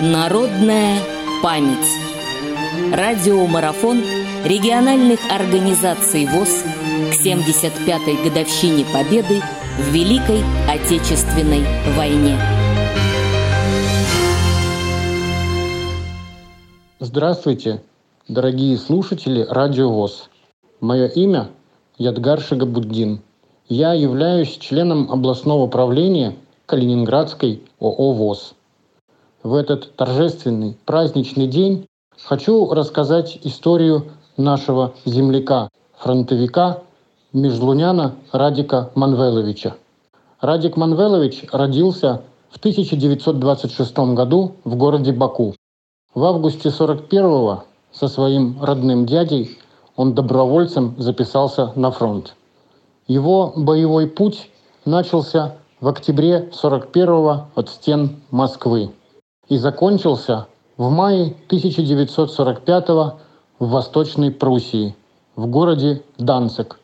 Народная память. Радиомарафон региональных организаций ВОЗ к 75-й годовщине Победы в Великой Отечественной войне. Здравствуйте, дорогие слушатели Радио ВОЗ. Мое имя Ядгар Шагабуддин. Я являюсь членом областного правления Калининградской ООО ВОЗ. В этот торжественный праздничный день хочу рассказать историю нашего земляка, фронтовика, межлуняна Радика Манвеловича. Радик Манвелович родился в 1926 году в городе Баку. В августе 41-го со своим родным дядей он добровольцем записался на фронт. Его боевой путь начался в октябре 41-го от стен Москвы и закончился в мае 1945-го в Восточной Пруссии, в городе Данцик.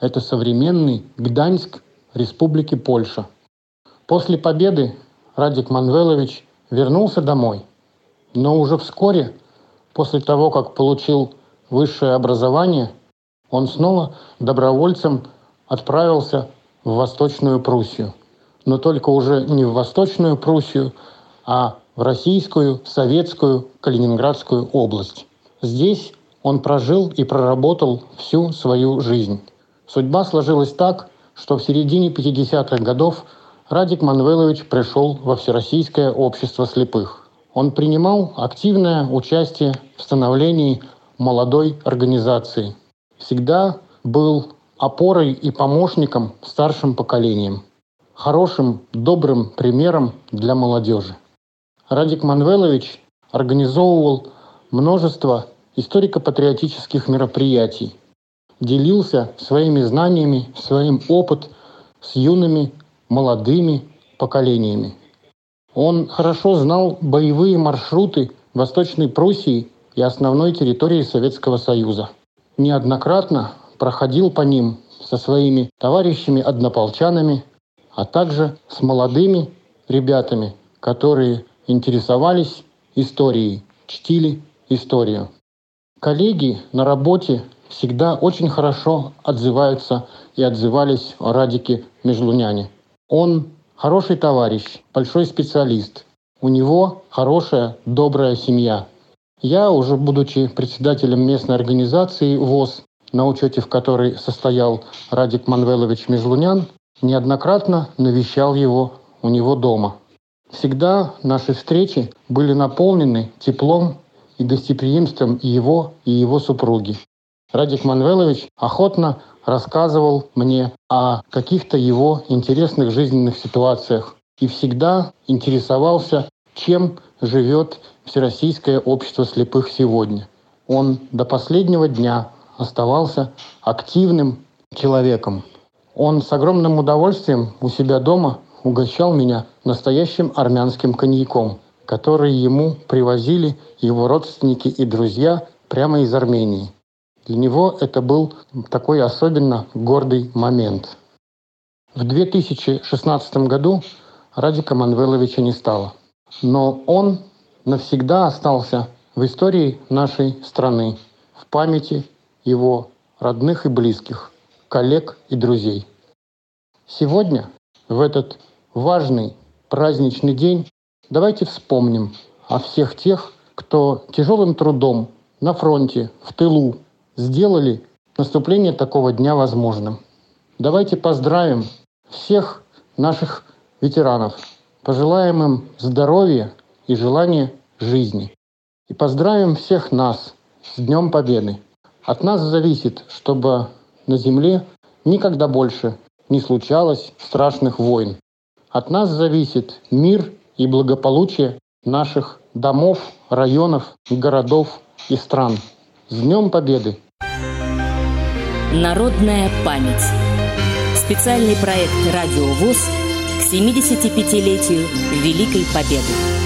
Это современный Гданьск Республики Польша. После победы Радик Манвелович вернулся домой, но уже вскоре, после того, как получил высшее образование, он снова добровольцем отправился в Восточную Пруссию. Но только уже не в Восточную Пруссию, а в Российскую, Советскую, Калининградскую область. Здесь он прожил и проработал всю свою жизнь. Судьба сложилась так, что в середине 50-х годов Радик Манвелович пришел во Всероссийское общество слепых. Он принимал активное участие в становлении молодой организации. Всегда был опорой и помощником старшим поколениям, хорошим, добрым примером для молодежи. Радик Манвелович организовывал множество историко-патриотических мероприятий, делился своими знаниями, своим опыт с юными, молодыми поколениями. Он хорошо знал боевые маршруты Восточной Пруссии и основной территории Советского Союза. Неоднократно проходил по ним со своими товарищами-однополчанами, а также с молодыми ребятами, которые интересовались историей, чтили историю. Коллеги на работе всегда очень хорошо отзываются и отзывались о Радике Межлуняне. Он хороший товарищ, большой специалист. У него хорошая, добрая семья. Я, уже будучи председателем местной организации ВОЗ, на учете в которой состоял Радик Манвелович Межлунян, неоднократно навещал его у него дома – Всегда наши встречи были наполнены теплом и гостеприимством его и его супруги. Радик Манвелович охотно рассказывал мне о каких-то его интересных жизненных ситуациях и всегда интересовался, чем живет Всероссийское общество слепых сегодня. Он до последнего дня оставался активным человеком. Он с огромным удовольствием у себя дома угощал меня настоящим армянским коньяком, который ему привозили его родственники и друзья прямо из Армении. Для него это был такой особенно гордый момент. В 2016 году Радика Манвеловича не стало. Но он навсегда остался в истории нашей страны, в памяти его родных и близких, коллег и друзей. Сегодня, в этот важный праздничный день, давайте вспомним о всех тех, кто тяжелым трудом на фронте, в тылу сделали наступление такого дня возможным. Давайте поздравим всех наших ветеранов, пожелаем им здоровья и желания жизни. И поздравим всех нас с Днем Победы. От нас зависит, чтобы на Земле никогда больше не случалось страшных войн. От нас зависит мир и благополучие наших домов, районов, городов и стран. С Днем Победы! Народная память. Специальный проект «Радио ВОЗ» к 75-летию Великой Победы.